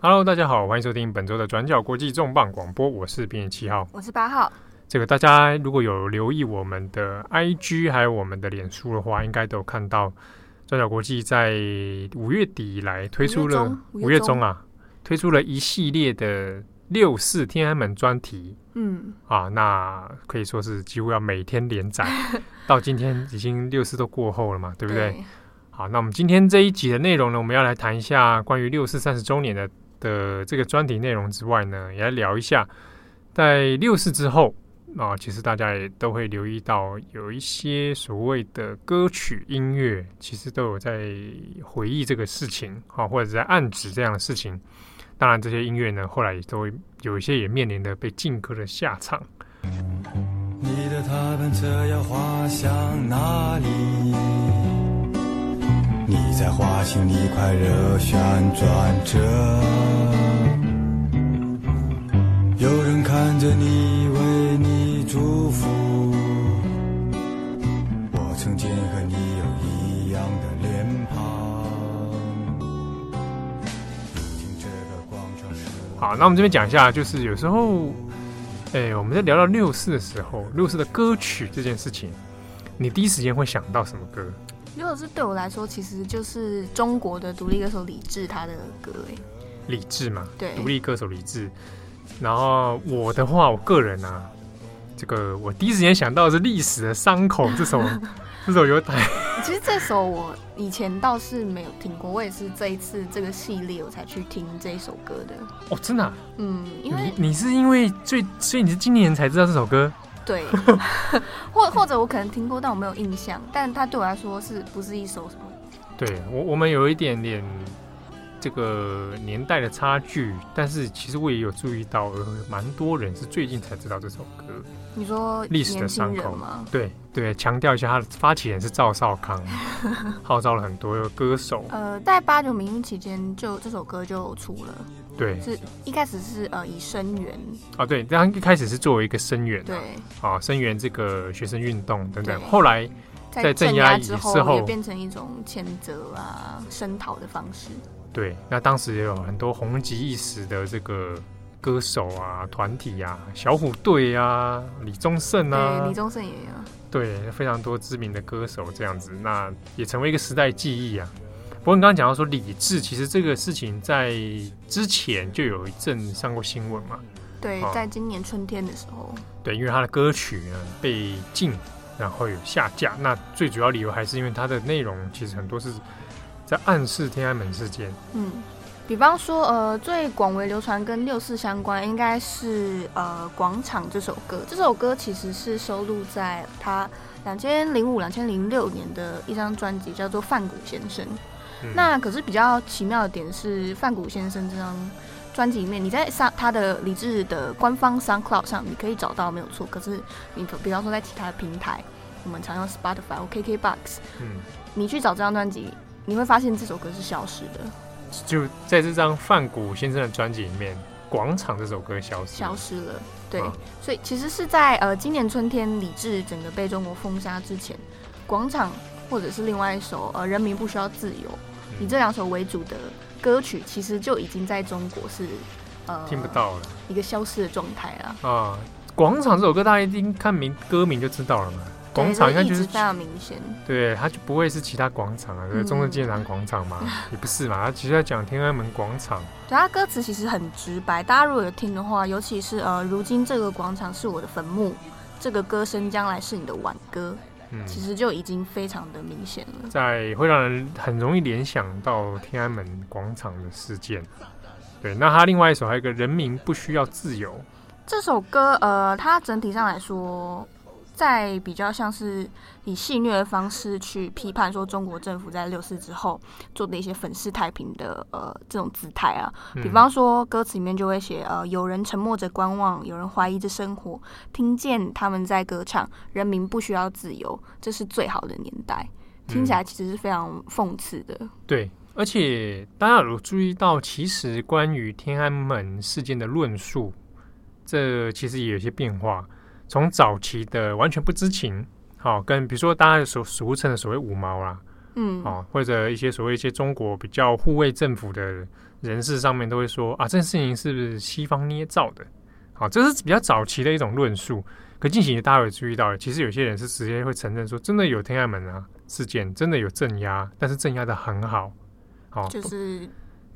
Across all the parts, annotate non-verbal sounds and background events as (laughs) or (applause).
Hello，大家好，欢迎收听本周的转角国际重磅广播，我是编辑七号，我是八号。这个大家如果有留意我们的 IG 还有我们的脸书的话，应该都有看到转角国际在五月底以来推出了五月中啊，推出了一系列的六四天安门专题。嗯啊，那可以说是几乎要每天连载，(laughs) 到今天已经六四都过后了嘛，对不对？对。好，那我们今天这一集的内容呢，我们要来谈一下关于六四三十周年的。的这个专题内容之外呢，也来聊一下，在六四之后啊，其实大家也都会留意到，有一些所谓的歌曲音乐，其实都有在回忆这个事情啊，或者在暗指这样的事情。当然，这些音乐呢，后来也都有一些也面临着被禁歌的下场。你的踏板车要滑向哪里？你在滑行一块热旋转着，有人看着你，为你祝福。我曾经和你有一样的脸庞。好，那我们这边讲一下，就是有时候，哎，我们在聊到六四的时候，六四的歌曲这件事情，你第一时间会想到什么歌？如果是对我来说，其实就是中国的独立歌手李志他的歌哎，李志嘛，对，独立歌手李志。然后我的话，我个人啊，这个我第一时间想到的是《历史的伤口》这首，(laughs) 这首有台。(laughs) 其实这首我以前倒是没有听过，我也是这一次这个系列我才去听这一首歌的。哦，真的啊？嗯，因为你，你是因为最，所以你是今年才知道这首歌？对，(laughs) 或或者我可能听过，但我没有印象。但它对我来说是不是一首什么？对我，我们有一点点这个年代的差距，但是其实我也有注意到，蛮多人是最近才知道这首歌。你说历史的伤口吗？对对，强调一下，他的发起人是赵少康，(laughs) 号召了很多歌手。呃，在八九民运期间，就这首歌就出了。对，是一开始是呃以声援啊，对，他一开始是作为一个声援，对，啊声援这个学生运动等等，后来在镇压之后，也变成一种谴责啊、声讨的方式。对，那当时也有很多红极一时的这个歌手啊、团体啊，小虎队啊、李宗盛啊，对，李宗盛也有，对，非常多知名的歌手这样子，那也成为一个时代记忆啊。不过你刚刚讲到说理智，其实这个事情在之前就有一阵上过新闻嘛。对，在今年春天的时候。对，因为他的歌曲呢被禁，然后有下架。那最主要理由还是因为他的内容其实很多是在暗示天安门事件。嗯，比方说，呃，最广为流传跟六四相关，应该是呃《广场》这首歌。这首歌其实是收录在他两千零五、两千零六年的一张专辑，叫做《范谷先生》。嗯、那可是比较奇妙的点是，范谷先生这张专辑里面，你在上他的李志的官方 SoundCloud 上，你可以找到没有错。可是你比方说在其他的平台，我们常用 Spotify 或 KKBox，嗯，你去找这张专辑，你会发现这首歌是消失的。就在这张范谷先生的专辑里面，《广场》这首歌消失消失了。对，啊、所以其实是在呃今年春天李志整个被中国封杀之前，《广场》或者是另外一首呃《人民不需要自由》。以这两首为主的歌曲，其实就已经在中国是呃听不到了，一个消失的状态了。啊，广场这首歌大家一定看名歌名就知道了嘛。广场应该就是非常明显，对，它就不会是其他广场啊，就是中正纪念堂广场嘛，(laughs) 也不是嘛，它其实在讲天安门广场。对，它歌词其实很直白，大家如果有听的话，尤其是呃，如今这个广场是我的坟墓，这个歌声将来是你的挽歌。嗯，其实就已经非常的明显了，在会让人很容易联想到天安门广场的事件。对，那他另外一首还有一个人民不需要自由这首歌，呃，它整体上来说。在比较像是以戏谑的方式去批判说中国政府在六四之后做的一些粉饰太平的呃这种姿态啊，比方说歌词里面就会写呃有人沉默着观望，有人怀疑着生活，听见他们在歌唱，人民不需要自由，这是最好的年代，听起来其实是非常讽刺的。嗯。对，而且大家有注意到，其实关于天安门事件的论述，这其实也有些变化。从早期的完全不知情，好跟比如说大家所俗称的所谓五毛啦，嗯，哦，或者一些所谓一些中国比较护卫政府的人士上面都会说啊，这件事情是不是西方捏造的？好，这是比较早期的一种论述。可近几年大家有注意到，其实有些人是直接会承认说，真的有天安门啊事件，真的有镇压，但是镇压的很好，好，就是。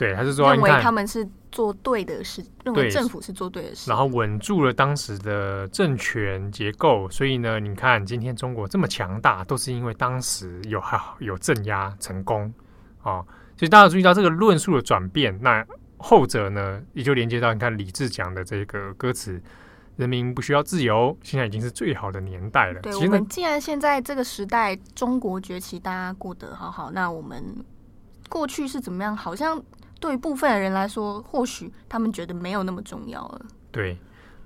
对，还是说认为他们是做对的事，认为政府是做对的事，然后稳住了当时的政权结构。所以呢，你看今天中国这么强大，都是因为当时有好有镇压成功啊。所以大家注意到这个论述的转变，那后者呢，也就连接到你看李志讲的这个歌词：“人民不需要自由，现在已经是最好的年代了。”对，我们既然现在这个时代中国崛起，大家过得好好，那我们过去是怎么样？好像。对于部分的人来说，或许他们觉得没有那么重要了。对，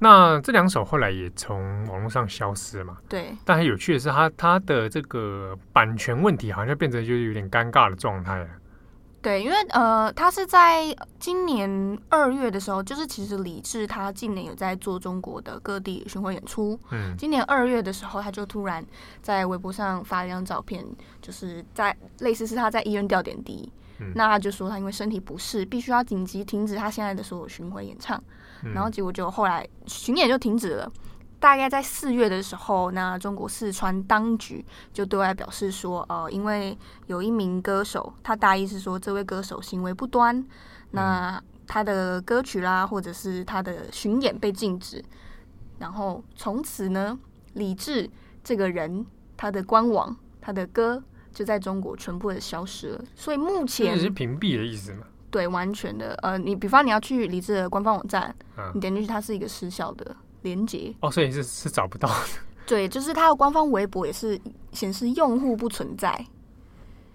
那这两首后来也从网络上消失了嘛？对。但很有趣的是，他他的这个版权问题好像变成就是有点尴尬的状态了。对，因为呃，他是在今年二月的时候，就是其实李志他近年有在做中国的各地巡回演出。嗯。今年二月的时候，他就突然在微博上发了一张照片，就是在类似是他在医院吊点滴。嗯、那他就说他因为身体不适，必须要紧急停止他现在的所有巡回演唱，嗯，然后结果就后来巡演就停止了。大概在四月的时候，那中国四川当局就对外表示说，呃，因为有一名歌手，他大意是说这位歌手行为不端，嗯，那他的歌曲啦或者是他的巡演被禁止，然后从此呢，李志这个人他的官网他的歌。就在中国全部的消失了，所以目前是屏蔽的意思吗？对，完全的。呃，你比方你要去李志的官方网站，嗯，你点进去，它是一个失效的连接。哦，所以是是找不到的。对，就是它的官方微博也是显示用户不存在，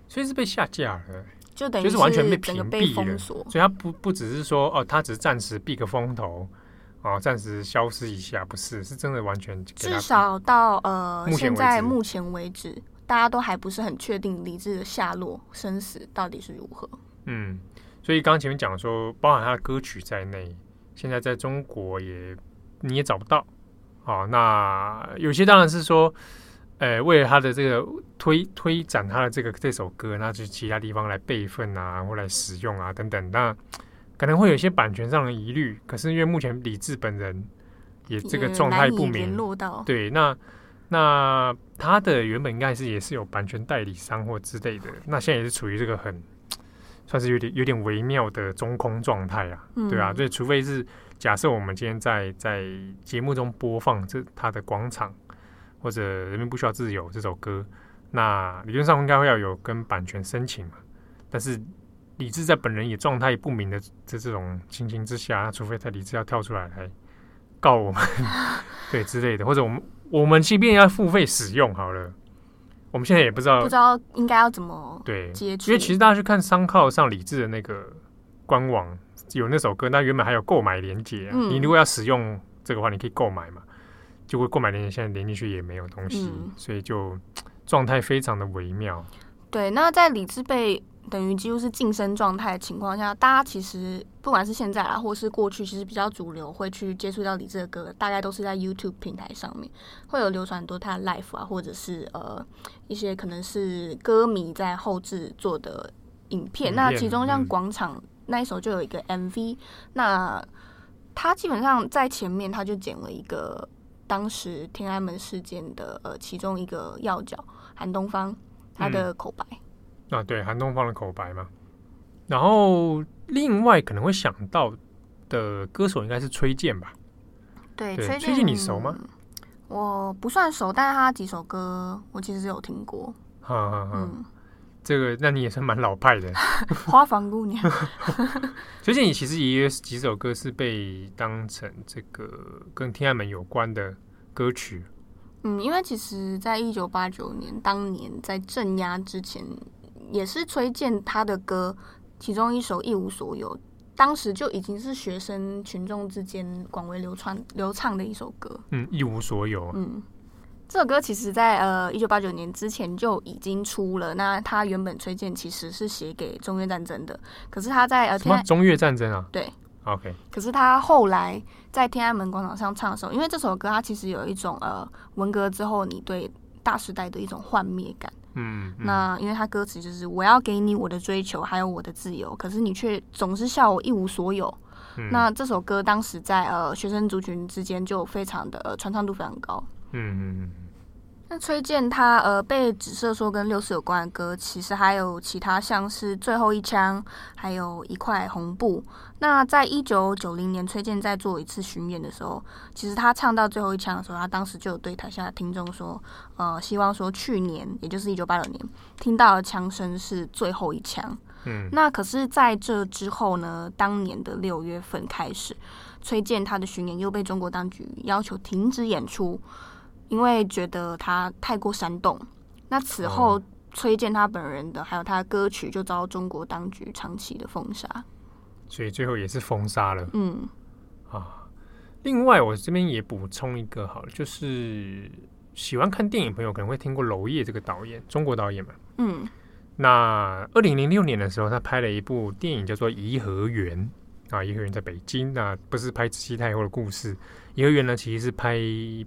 所以是被下架了，就等于就是完全被屏蔽了。封锁。所以它不不只是说哦，它只是暂时避个风头，哦，暂时消失一下，不是，是真的完全。至少到呃，现在目前为止。大家都还不是很确定李志的下落生死到底是如何。嗯，所以刚刚前面讲说，包含他的歌曲在内，现在在中国也你也找不到。好，那有些当然是说，呃，为了他的这个推推展他的这个这首歌，那就其他地方来备份啊，或来使用啊等等。那可能会有一些版权上的疑虑。可是因为目前李志本人也这个状态不明，对，那。那他的原本应该是也是有版权代理商或之类的，那现在也是处于这个很算是有点有点微妙的中空状态啊，嗯、对啊，所以除非是假设我们今天在在节目中播放这他的广场或者人民不需要自由这首歌，那理论上应该会要有跟版权申请嘛，但是李志在本人也状态不明的这这种情形之下，那除非他李志要跳出来来告我们 (laughs) 对之类的，或者我们。我们即便要付费使用好了，我们现在也不知道不知道应该要怎么对接触，因为其实大家去看 SoundCloud 上李智的那个官网有那首歌，那原本还有购买连接、啊嗯，你如果要使用这个话，你可以购买嘛，就会购买连接，现在连进去也没有东西，嗯、所以就状态非常的微妙。对，那在李智被。等于几乎是晋升状态的情况下，大家其实不管是现在啊，或是过去，其实比较主流会去接触到李志的歌，大概都是在 YouTube 平台上面会有流传很多他的 live 啊，或者是呃一些可能是歌迷在后制做的影片。那其中像广场那一首就有一个 MV，那他基本上在前面他就剪了一个当时天安门事件的呃其中一个要角韩东方他的口白。嗯啊，对，韩东方的口白嘛。然后另外可能会想到的歌手应该是崔健吧？对，对崔健，崔健你熟吗？我不算熟，但是他几首歌我其实有听过。哈哈哈，嗯，这个那你也是蛮老派的。(laughs) 花房姑娘。(laughs) 崔健你其实也有几首歌是被当成这个跟天安门有关的歌曲。嗯，因为其实在一九八九年当年在镇压之前。也是崔健他的歌，其中一首《一无所有》，当时就已经是学生群众之间广为流传流畅的一首歌。嗯，《一无所有》。嗯，这首歌其实在呃一九八九年之前就已经出了。那他原本崔健其实是写给中越战争的，可是他在呃什么中越战争啊？对，OK。可是他后来在天安门广场上唱的时候，因为这首歌它其实有一种呃文革之后你对大时代的一种幻灭感。嗯，嗯，那因为他歌词就是我要给你我的追求，还有我的自由，可是你却总是笑我一无所有。嗯、那这首歌当时在呃学生族群之间就非常的、呃、传唱度非常高。嗯嗯嗯。那崔健他呃被指涉说跟六四有关的歌，其实还有其他像是最后一枪，还有一块红布。那在一九九零年，崔健在做一次巡演的时候，其实他唱到最后一枪的时候，他当时就有对台下的听众说，呃，希望说去年，也就是一九八六年听到的枪声是最后一枪。嗯，那可是在这之后呢，当年的六月份开始，崔健他的巡演又被中国当局要求停止演出。因为觉得他太过煽动，那此后崔健他本人的还有他的歌曲就遭中国当局长期的封杀，所以最后也是封杀了。嗯，啊，另外我这边也补充一个好了，就是喜欢看电影朋友可能会听过娄烨这个导演，中国导演嘛。嗯，那二零零六年的时候，他拍了一部电影叫做《颐和园》。啊，颐和园在北京，那不是拍慈禧太后的故事。颐和园呢，其实是拍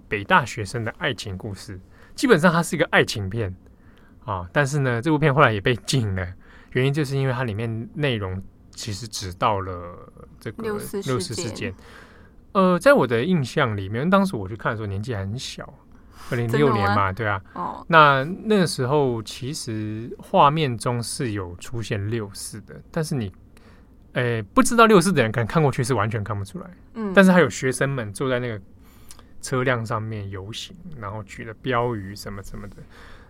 北大学生的爱情故事，基本上它是一个爱情片啊。但是呢，这部片后来也被禁了，原因就是因为它里面内容其实只到了这个六四事件。呃，在我的印象里面，当时我去看的时候年纪还很小，二零零六年嘛，对啊。哦。那那个时候其实画面中是有出现六四的，但是你。诶、欸，不知道六四的人可能看过去是完全看不出来。嗯，但是还有学生们坐在那个车辆上面游行，然后举了标语什么什么的。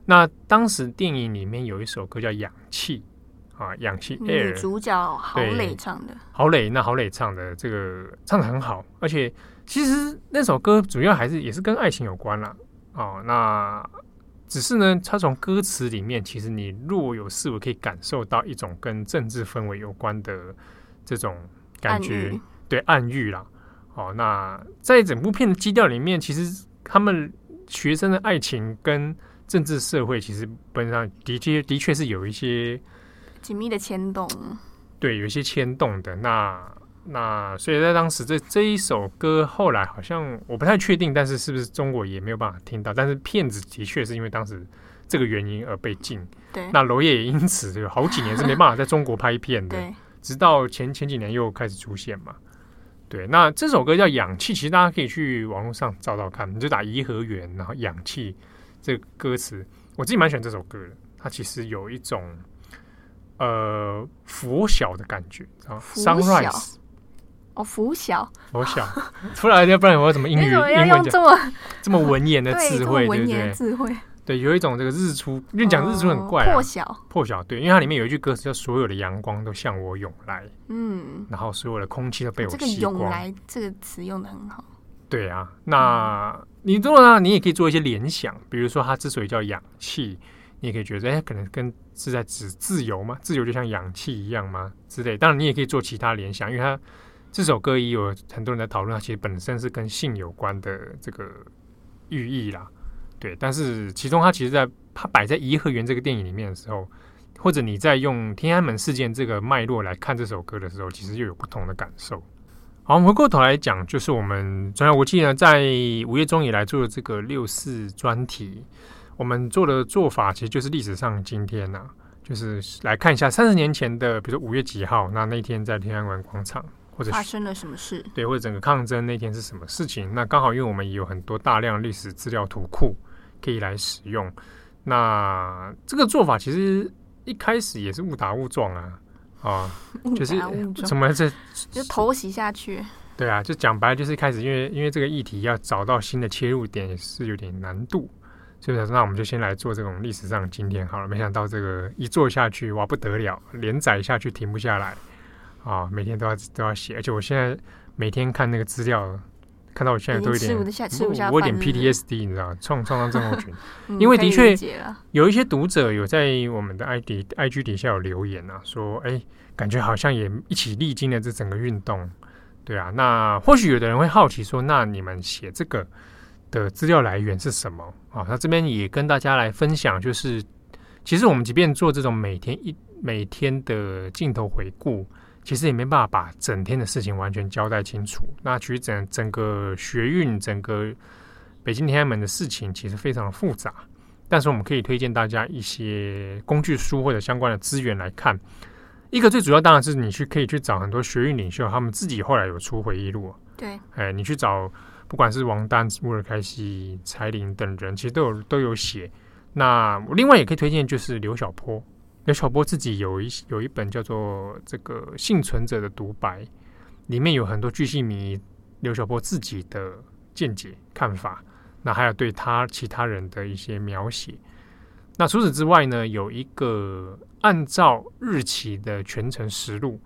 那当时电影里面有一首歌叫《氧气》啊，《氧气》女主角郝蕾唱的。郝蕾，那郝蕾唱的这个唱的很好，而且其实那首歌主要还是也是跟爱情有关啦。哦，那。只是呢，他从歌词里面，其实你若有似无可以感受到一种跟政治氛围有关的这种感觉，暗。对，暗喻啦。哦，那在整部片的基调里面，其实他们学生的爱情跟政治社会，其实本质上的确的确是有一些紧密的牵动。对，有一些牵动的那。那所以在当时这这一首歌后来好像我不太确定，但是是不是中国也没有办法听到？但是片子的确是因为当时这个原因而被禁。对，那娄烨也因此有好几年是没办法在中国拍片的。对，直到前前几年又开始出现嘛。对，那这首歌叫《氧气》，其实大家可以去网络上找找看，你就打“颐和园”然后“氧气”这个歌词，我自己蛮喜欢这首歌的。它其实有一种呃拂晓的感觉啊，Sunrise。哦，拂晓，拂晓，突然要不然我要怎么英语？(laughs) 英文这么 (laughs) 这么文言的 (laughs) 智慧，对不对？智慧，对，有一种这个日出，因为讲日出很怪，破晓，破晓，对，因为它里面有一句歌词叫“所有的阳光都向我涌来”，嗯，然后所有的空气都被我吸光。这个“涌来”这个词用的很好。对啊，那你如果呢，你也可以做一些联想，比如说它之所以叫氧气，你也可以觉得，哎，可能跟是在指自由吗？自由就像氧气一样吗？之类。当然，你也可以做其他联想，因为它。这首歌也有很多人在讨论，它其实本身是跟性有关的这个寓意啦，对。但是其中它其实在它摆在《颐和园》这个电影里面的时候，或者你在用天安门事件这个脉络来看这首歌的时候，其实又有不同的感受。好，我们回过头来讲，就是我们中央国际呢，在五月中以来做的这个六四专题，我们做的做法其实就是历史上今天呐、啊，就是来看一下三十年前的，比如说五月几号，那那天在天安门广场。或者发生了什么事？对，或者整个抗争那天是什么事情？那刚好，因为我们也有很多大量历史资料图库可以来使用。那这个做法其实一开始也是误打误撞啊，啊，(laughs) 就是 (laughs) 怎么这就偷袭下去？对啊，就讲白了，就是一开始因为因为这个议题要找到新的切入点也是有点难度，所以说那我们就先来做这种历史上今天好了。没想到这个一做下去哇不得了，连载下去停不下来。啊，每天都要都要写，而且我现在每天看那个资料，看到我现在都有点，我有点 PTSD，你知道创创伤症候群。(laughs) 因为的确有一些读者有在我们的 ID IG 底下有留言啊，说哎，感觉好像也一起历经了这整个运动。对啊，那或许有的人会好奇说，那你们写这个的资料来源是什么啊？那这边也跟大家来分享，就是其实我们即便做这种每天一每天的镜头回顾。其实也没办法把整天的事情完全交代清楚。那其实整整个学运、整个北京天安门的事情，其实非常的复杂。但是我们可以推荐大家一些工具书或者相关的资源来看。一个最主要当然是你去可以去找很多学运领袖，他们自己后来有出回忆录。对，哎，你去找不管是王丹、乌尔开西、柴玲等人，其实都有都有写。那另外也可以推荐就是刘小波，刘晓波自己有一有一本叫做这个《幸存者的独白》，里面有很多巨细靡遗刘晓波自己的见解看法，那还有对他其他人的一些描写。那除此之外呢，有一个按照日期的全程实录，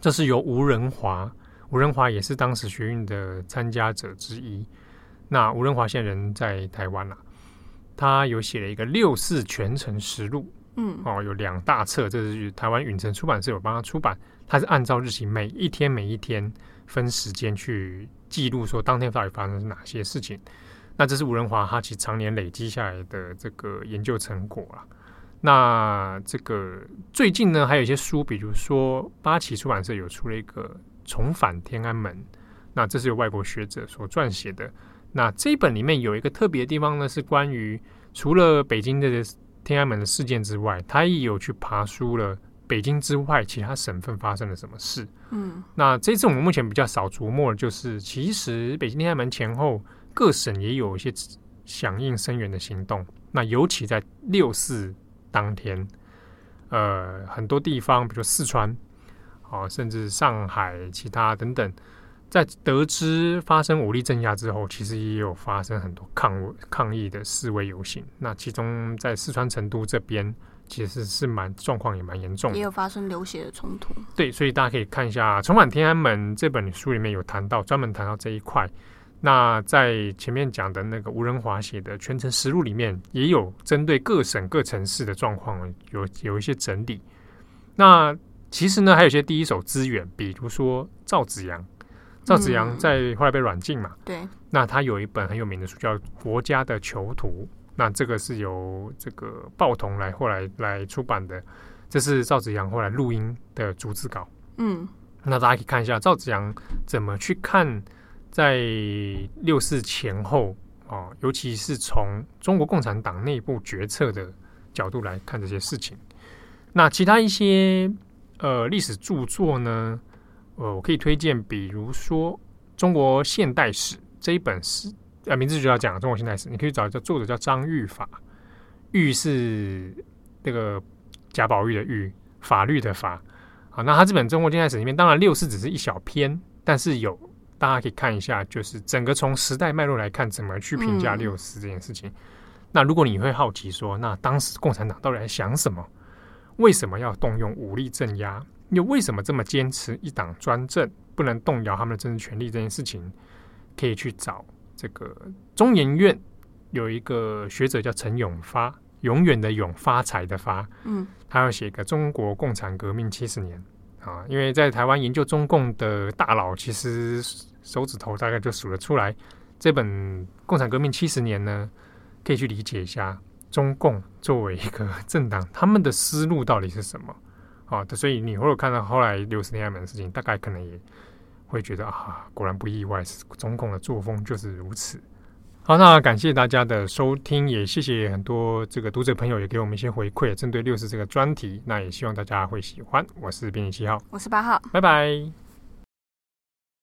这是由吴仁华，吴仁华也是当时学运的参加者之一。那吴仁华现在人在台湾了，他有写了一个六四全程实录，嗯，哦，有两大册，这是台湾允晨出版社有帮他出版，他是按照日期每一天每一天分时间去记录，说当天到底发生哪些事情。那这是吴仁华他其实常年累积下来的这个研究成果啊。那这个最近呢，还有一些书，比如说八旗出版社有出了一个《重返天安门》，那这是由外国学者所撰写的。那这一本里面有一个特别的地方呢，是关于除了北京的天安门的事件之外，他也有去爬书了北京之外其他省份发生了什么事。嗯，那这次我们目前比较少琢磨的就是，其实北京天安门前后。各省也有一些响应声援的行动。那尤其在六四当天，呃，很多地方，比如四川，啊，甚至上海、其他等等，在得知发生武力镇压之后，其实也有发生很多抗抗议的示威游行。那其中在四川成都这边，其实是蛮状况也蛮严重的，也有发生流血的冲突。对，所以大家可以看一下《重返天安门》这本书里面有谈到，专门谈到这一块。那在前面讲的那个吴仁华写的全程实录里面，也有针对各省各城市的状况有有一些整理。那其实呢，还有一些第一手资源，比如说赵子阳，赵子阳在后来被软禁嘛，嗯、对。那他有一本很有名的书叫《国家的囚徒》，那这个是由这个报童来后来来出版的，这是赵子阳后来录音的逐字稿。嗯，那大家可以看一下赵子阳怎么去看。在六四前后啊，尤其是从中国共产党内部决策的角度来看这些事情，那其他一些呃历史著作呢，呃，我可以推荐，比如说《中国现代史》这一本是，呃，名字就要讲《中国现代史》，你可以找一个作者叫张玉法，玉是那个贾宝玉的玉，法律的法。好，那他这本《中国现代史》里面，当然六四只是一小篇，但是有。大家可以看一下，就是整个从时代脉络来看，怎么去评价六四这件事情。嗯。那如果你会好奇说，那当时共产党到底在想什么？为什么要动用武力镇压？又为什么这么坚持一党专政，不能动摇他们的政治权利？这件事情，可以去找这个中研院有一个学者叫陈永发，永远的永，发财的发。嗯，他要写一个《中国共产革命七十年》啊，因为在台湾研究中共的大佬，其实。手指头大概就数得出来，这本《共产革命七十年》呢，可以去理解一下中共作为一个政党，他们的思路到底是什么？好的，所以你如果看到后来六十天安门的事情，大概可能也会觉得啊，果然不意外，总统的作风就是如此。好，那感谢大家的收听，也谢谢很多这个读者朋友也给我们一些回馈，针对六十这个专题，那也希望大家会喜欢。我是编辑七号，我是八号，拜拜。